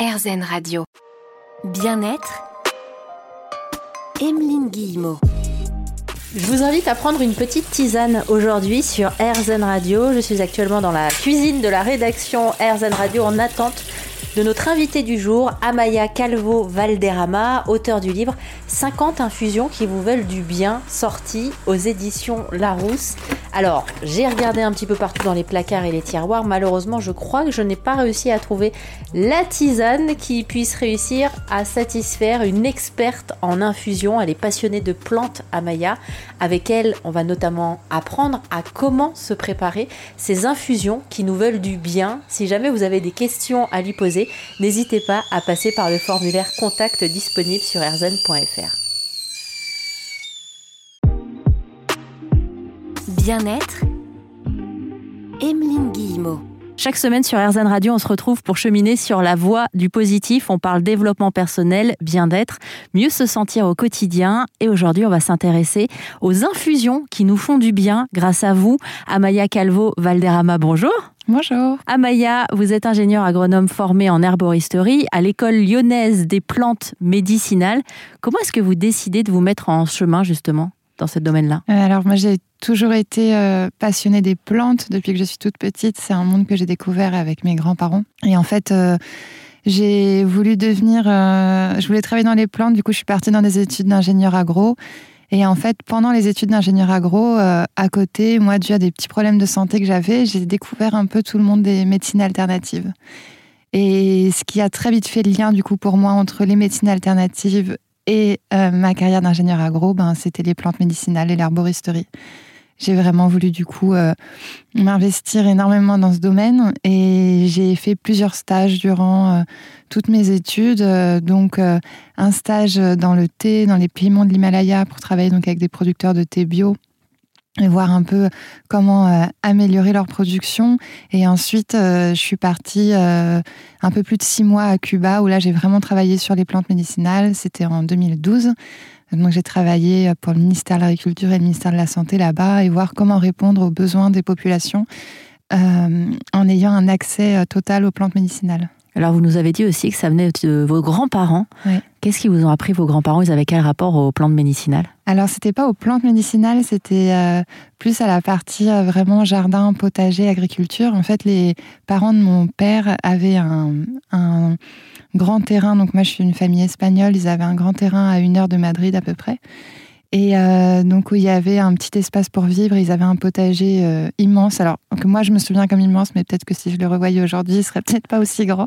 RZN Radio. Bien-être. Emeline Guillemot. Je vous invite à prendre une petite tisane aujourd'hui sur RZN Radio. Je suis actuellement dans la cuisine de la rédaction RZN Radio en attente de notre invité du jour, Amaya Calvo Valderrama, auteur du livre 50 infusions qui vous veulent du bien, sorti aux éditions Larousse. Alors, j'ai regardé un petit peu partout dans les placards et les tiroirs. Malheureusement, je crois que je n'ai pas réussi à trouver la tisane qui puisse réussir à satisfaire une experte en infusion. Elle est passionnée de plantes, Amaya. Avec elle, on va notamment apprendre à comment se préparer ces infusions qui nous veulent du bien. Si jamais vous avez des questions à lui poser, n'hésitez pas à passer par le formulaire contact disponible sur erzen.fr. Bien-être. Emeline Guillemot. Chaque semaine sur RZN Radio, on se retrouve pour cheminer sur la voie du positif. On parle développement personnel, bien-être, mieux se sentir au quotidien. Et aujourd'hui, on va s'intéresser aux infusions qui nous font du bien grâce à vous. Amaya Calvo Valderrama, bonjour. Bonjour. Amaya, vous êtes ingénieur agronome formé en herboristerie à l'école lyonnaise des plantes médicinales. Comment est-ce que vous décidez de vous mettre en chemin justement? Dans ce domaine-là? Euh, Alors moi j'ai toujours été euh, passionnée des plantes depuis que je suis toute petite. C'est un monde que j'ai découvert avec mes grands-parents. Et en fait, euh, j'ai voulu devenir... je voulais travailler dans les plantes, du coup je suis partie dans des études d'ingénieur agro. Et en fait, pendant les études d'ingénieur agro, à côté, moi, dû à des petits problèmes de santé que j'avais, j'ai découvert un peu tout le monde des médecines alternatives. Et ce qui a très vite fait le lien, du coup, pour moi, entre les médecines alternatives et euh, ma carrière d'ingénieur agro, ben, c'était les plantes médicinales et l'herboristerie. J'ai vraiment voulu du coup euh, m'investir énormément dans ce domaine et j'ai fait plusieurs stages durant euh, toutes mes études. Donc un stage dans le thé, dans les piments de l'Himalaya pour travailler donc avec des producteurs de thé bio et voir un peu comment euh, améliorer leur production. Et ensuite, euh, je suis partie euh, un peu plus de six mois à Cuba où là j'ai vraiment travaillé sur les plantes médicinales. C'était en 2012. Donc j'ai travaillé pour le ministère de l'Agriculture et le ministère de la Santé là-bas et voir comment répondre aux besoins des populations en ayant un accès total aux plantes médicinales. Alors vous nous avez dit aussi que ça venait de vos grands-parents. Oui. Qu'est-ce qui vous ont appris vos grands-parents? Ils avaient quel rapport aux plantes médicinales Alors, c'était pas aux plantes médicinales, c'était euh, plus à la partie euh, vraiment jardin, potager, agriculture. En fait, les parents de mon père avaient un, un grand terrain. Donc, moi, je suis une famille espagnole. Ils avaient un grand terrain à une heure de Madrid à peu près. Et euh, donc, où il y avait un petit espace pour vivre. Ils avaient un potager euh, immense. Alors, que moi, je me souviens comme immense, mais peut-être que si je le revoyais aujourd'hui, il serait peut-être pas aussi grand.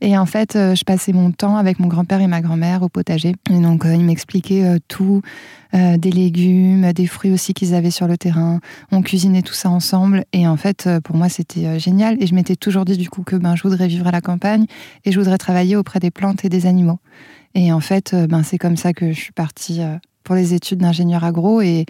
Et en fait, euh, je passais mon temps avec mon grand-père et ma grand-mère au potager. Et donc, euh, ils m'expliquaient euh, tout, euh, des légumes, des fruits aussi qu'ils avaient sur le terrain. On cuisinait tout ça ensemble. Et en fait, pour moi, c'était génial. Et je m'étais toujours dit, du coup, que ben, je voudrais vivre à la campagne et je voudrais travailler auprès des plantes et des animaux. Et en fait, ben, c'est comme ça que je suis partie les études d'ingénieur agro. Et,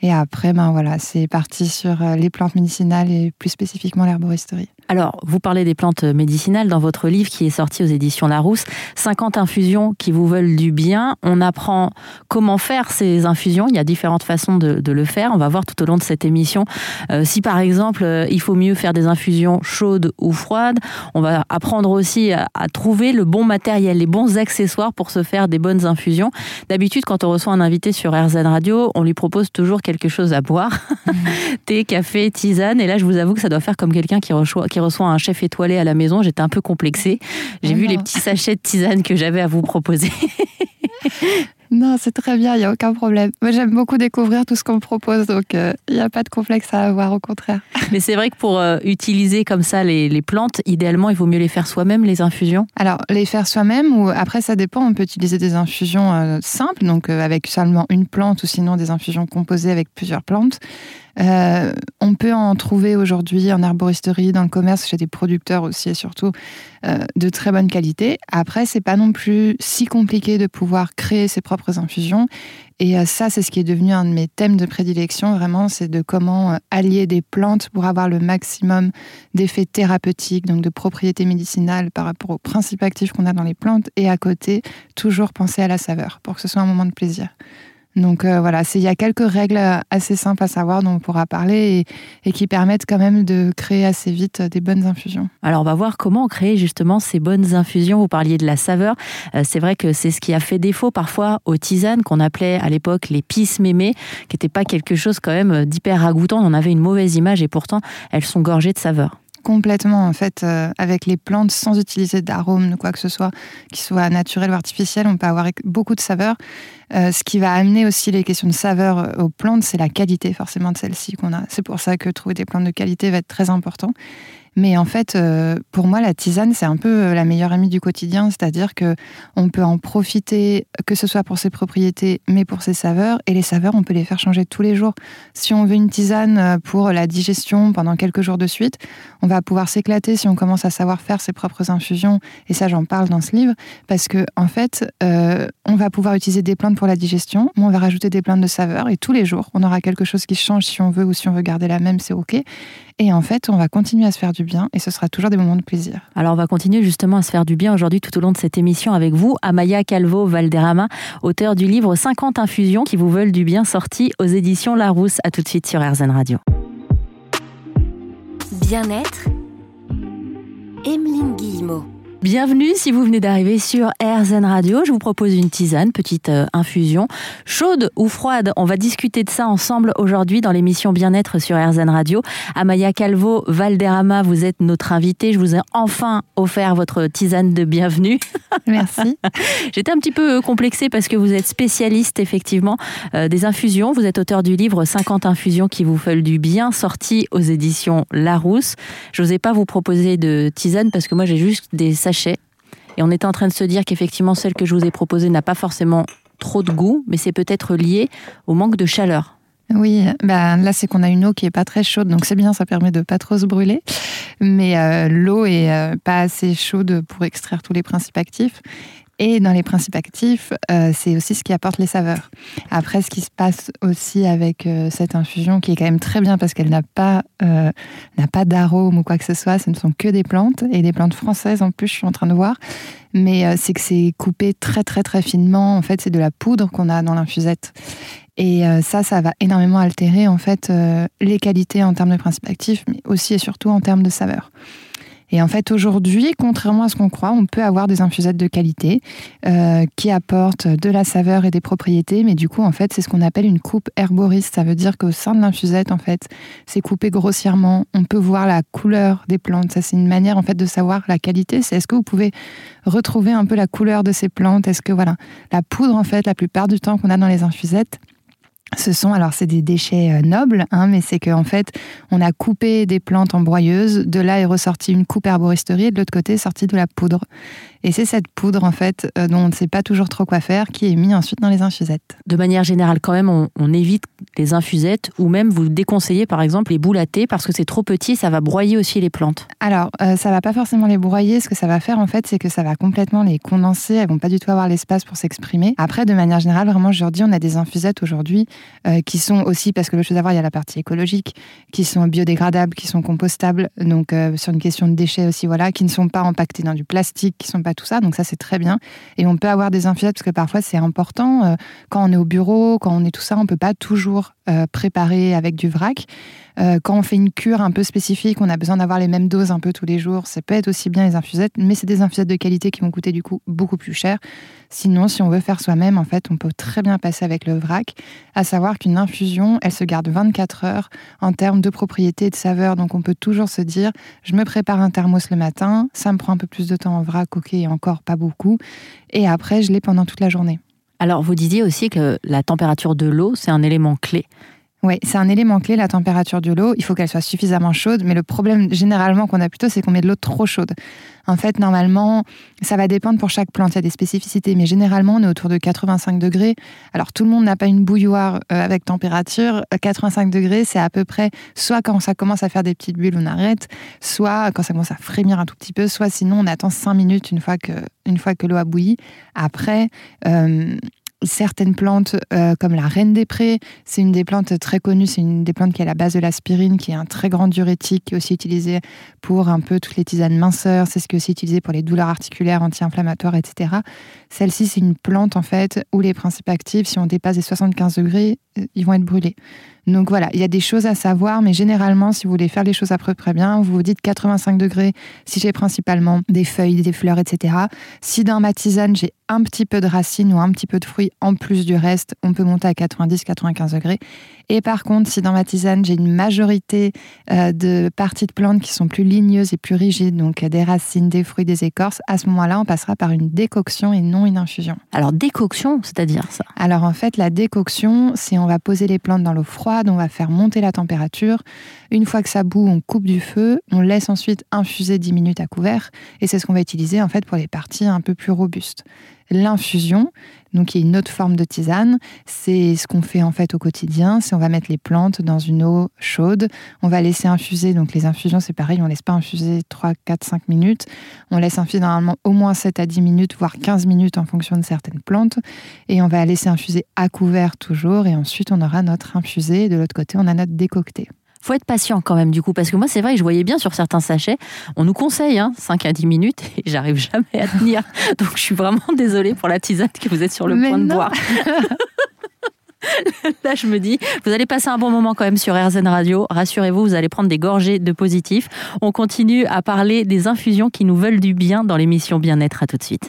et après, ben, voilà, c'est parti sur euh, les plantes médicinales et plus spécifiquement l'herboristerie. Alors, vous parlez des plantes médicinales dans votre livre qui est sorti aux éditions Larousse. 50 infusions qui vous veulent du bien. On apprend comment faire ces infusions. Il y a différentes façons de, de le faire. On va voir tout au long de cette émission euh, si, par exemple, euh, il faut mieux faire des infusions chaudes ou froides. On va apprendre aussi à, à trouver le bon matériel, les bons accessoires pour se faire des bonnes infusions. D'habitude, quand on reçoit un invité sur RZN Radio, on lui propose toujours quelque chose à boire. Thé, café, tisane. Et là, je vous avoue que ça doit faire comme quelqu'un qui reçoit, qui reçoit un chef étoilé à la maison. J'étais un peu complexée. J'ai Oh vu les petits sachets de tisane que j'avais à vous proposer. Non, c'est très bien, il n'y a aucun problème. Moi, j'aime beaucoup découvrir tout ce qu'on me propose, donc euh, il n'y a pas de complexe à avoir, au contraire. Mais c'est vrai que pour euh, utiliser comme ça les, les plantes, idéalement, il vaut mieux les faire soi-même, les infusions. Alors, les faire soi-même, ou après, ça dépend. On peut utiliser des infusions euh, simples, donc euh, avec seulement une plante, ou sinon des infusions composées avec plusieurs plantes. Euh, on peut en trouver aujourd'hui en herboristerie, dans le commerce, chez des producteurs aussi, et surtout euh, de très bonne qualité. Après, c'est pas non plus si compliqué de pouvoir créer ses propres infusions. Et euh, ça, c'est ce qui est devenu un de mes thèmes de prédilection, vraiment, c'est de comment allier des plantes pour avoir le maximum d'effets thérapeutiques, donc de propriétés médicinales par rapport aux principes actifs qu'on a dans les plantes, et à côté, toujours penser à la saveur, pour que ce soit un moment de plaisir. Donc euh, voilà, il y a quelques règles assez simples à savoir dont on pourra parler et, qui permettent quand même de créer assez vite des bonnes infusions. Alors on va voir comment créer justement ces bonnes infusions. Vous parliez de la saveur. Euh, c'est vrai que c'est ce qui a fait défaut parfois aux tisanes qu'on appelait à l'époque les pis mémés, qui n'était pas quelque chose quand même d'hyper ragoûtant. On en avait une mauvaise image et pourtant elles sont gorgées de saveur complètement en fait euh, avec les plantes sans utiliser d'arômes, de quoi que ce soit, qui soit naturel ou artificiel, on peut avoir beaucoup de saveurs. Euh, ce qui va amener aussi les questions de saveur euh, aux plantes, c'est la qualité forcément de celles-ci qu'on a. C'est pour ça que trouver des plantes de qualité va être très important. Mais en fait, euh, pour moi, la tisane, c'est un peu euh, la meilleure amie du quotidien, c'est-à-dire que on peut en profiter, que ce soit pour ses propriétés, mais pour ses saveurs. Et les saveurs, on peut les faire changer tous les jours. Si on veut une tisane euh, pour la digestion pendant quelques jours de suite, on va pouvoir s'éclater si on commence à savoir faire ses propres infusions. Et ça, j'en parle dans ce livre, parce que en fait, on va pouvoir utiliser des plantes pour la digestion, mais on va rajouter des plantes de saveurs. Et tous les jours, on aura quelque chose qui change si on veut ou si on veut garder la même, c'est ok. Et en fait, on va continuer à se faire du bien et ce sera toujours des moments de plaisir. Alors, on va continuer justement à se faire du bien aujourd'hui tout au long de cette émission avec vous, Amaya Calvo Valderrama, auteur du livre 50 infusions qui vous veulent du bien, sorti aux éditions Larousse. À tout de suite sur RZN Radio. Bien-être, Emeline Guillemot. Bienvenue si vous venez d'arriver sur RZN Radio. Je vous propose une tisane, petite euh, infusion, chaude ou froide. On va discuter de ça ensemble aujourd'hui dans l'émission Bien-être sur RZN Radio. Amaya Calvo, Valderrama, vous êtes notre invitée. Je vous ai enfin offert votre tisane de bienvenue. Merci. J'étais un petit peu complexée parce que vous êtes spécialiste effectivement euh, des infusions. Vous êtes auteur du livre 50 infusions qui vous veulent du bien, sorti aux éditions Larousse. Je n'osais pas vous proposer de tisane parce que moi j'ai juste des et on était en train de se dire qu'effectivement, celle que je vous ai proposée n'a pas forcément trop de goût, mais c'est peut-être lié au manque de chaleur. Oui, bah là c'est qu'on a une eau qui est pas très chaude, donc c'est bien, ça permet de pas trop se brûler. Mais euh, l'eau est euh, pas assez chaude pour extraire tous les principes actifs. Et dans les principes actifs, euh, c'est aussi ce qui apporte les saveurs. Après, ce qui se passe aussi avec euh, cette infusion, qui est quand même très bien parce qu'elle n'a pas, euh, pas d'arôme ou quoi que ce soit, ce ne sont que des plantes, et des plantes françaises en plus, je suis en train de voir. Mais c'est que c'est coupé très très très finement. En fait, c'est de la poudre qu'on a dans l'infusette. Et ça, ça va énormément altérer en fait les qualités en termes de principes actifs, mais aussi et surtout en termes de saveurs. Et en fait, aujourd'hui, contrairement à ce qu'on croit, on peut avoir des infusettes de qualité euh, qui apportent de la saveur et des propriétés, mais du coup, en fait, c'est ce qu'on appelle une coupe herboriste. Ça veut dire qu'au sein de l'infusette, en fait, c'est coupé grossièrement. On peut voir la couleur des plantes. Ça, c'est une manière, en fait, de savoir la qualité. C'est est-ce que vous pouvez retrouver un peu la couleur de ces plantes? Est-ce que, voilà, la poudre, en fait, la plupart du temps qu'on a dans les infusettes, ce sont, alors c'est des déchets euh, nobles, hein, mais c'est qu'en fait, on a coupé des plantes en broyeuse, de là est ressortie une coupe herboristerie, et de l'autre côté est sortie de la poudre. Et c'est cette poudre, en fait, euh, dont on ne sait pas toujours trop quoi faire, qui est mise ensuite dans les infusettes. De manière générale, quand même, on, évite les infusettes, ou même vous déconseillez, par exemple, les boules à thé, parce que c'est trop petit, ça va broyer aussi les plantes. Alors, euh, ça va pas forcément les broyer, ce que ça va faire, en fait, c'est que ça va complètement les condenser, elles vont pas du tout avoir l'espace pour s'exprimer. Après, de manière générale, vraiment, je leur dis, on a des infusettes aujourd'hui euh, qui sont aussi, parce que le chose à voir, il y a la partie écologique, qui sont biodégradables, qui sont compostables, donc sur une question de déchets aussi, voilà, qui ne sont pas empaquetés dans du plastique, qui sont pas tout ça. Donc ça, c'est très bien. Et on peut avoir des infusettes parce que parfois, c'est important. Euh, quand on est au bureau, quand on est tout ça, on peut pas toujours euh, préparer avec du vrac. Euh, quand on fait une cure un peu spécifique, on a besoin d'avoir les mêmes doses un peu tous les jours. Ça peut être aussi bien les infusettes, mais c'est des infusettes de qualité qui vont coûter du coup beaucoup plus cher. Sinon, si on veut faire soi-même, en fait, on peut très bien passer avec le vrac. À savoir qu'une infusion, elle se garde 24 heures en termes de propriété et de saveur. Donc, on peut toujours se dire, je me prépare un thermos le matin, ça me prend un peu plus de temps en vrac, ok, encore pas beaucoup. Et après, je l'ai pendant toute la journée. Alors, vous disiez aussi que la température de l'eau, c'est un élément clé. Oui, c'est un élément clé, la température de l'eau. Il faut qu'elle soit suffisamment chaude, mais le problème généralement qu'on a plutôt, c'est qu'on met de l'eau trop chaude. En fait, normalement, ça va dépendre pour chaque plante, il y a des spécificités, mais généralement, on est autour de 85 degrés. Alors, tout le monde n'a pas une bouilloire euh, avec température. 85 degrés, c'est à peu près soit quand ça commence à faire des petites bulles, on arrête, soit quand ça commence à frémir un tout petit peu, soit sinon, on attend 5 minutes une fois que, que l'eau a bouilli. Après, euh, certaines plantes euh, comme la reine des prés. C'est une des plantes très connues, c'est une des plantes qui est à la base de l'aspirine, qui est un très grand diurétique, qui est aussi utilisé pour un peu toutes les tisanes minceurs. C'est ce qui est aussi utilisé pour les douleurs articulaires, anti-inflammatoires, etc. Celle-ci, c'est une plante en fait où les principes actifs, si on dépasse les 75 degrés, ils vont être brûlés. Donc voilà, il y a des choses à savoir, mais généralement, si vous voulez faire les choses à peu près bien, vous vous dites 85 degrés si j'ai principalement des feuilles, des fleurs, etc. Si dans ma tisane, j'ai un petit peu de racines ou un petit peu de fruits en plus du reste, on peut monter à 90-95 degrés. Et par contre, si dans ma tisane, j'ai une majorité euh, de parties de plantes qui sont plus ligneuses et plus rigides, donc des racines, des fruits, des écorces, à ce moment-là, on passera par une décoction et non une infusion. Alors, décoction, c'est-à-dire ça? Alors, en fait, la décoction, c'est on va poser les plantes dans l'eau froide, on va faire monter la température. Une fois que ça bout, on coupe du feu, on laisse ensuite infuser 10 minutes à couvert. Et c'est ce qu'on va utiliser, en fait, pour les parties un peu plus robustes l'infusion, donc qui est une autre forme de tisane. C'est ce qu'on fait en fait au quotidien. C'est on va mettre les plantes dans une eau chaude, on va laisser infuser. Donc les infusions, c'est pareil, on laisse pas infuser 3, 4, 5 minutes. On laisse infuser normalement au moins 7 à 10 minutes, voire 15 minutes en fonction de certaines plantes. Et on va laisser infuser à couvert toujours. Et ensuite, on aura notre infusé. de l'autre côté, on a notre décocté faut être patient quand même du coup parce que moi c'est vrai que je voyais bien sur certains sachets on nous conseille hein, 5 à 10 minutes et j'arrive jamais à tenir donc je suis vraiment désolée pour la tisane que vous êtes sur le point de boire Là, je me dis, vous allez passer un bon moment quand même sur RZN Radio. Rassurez-vous, vous allez prendre des gorgées de positif. On continue à parler des infusions qui nous veulent du bien dans l'émission Bien-être. À tout de suite.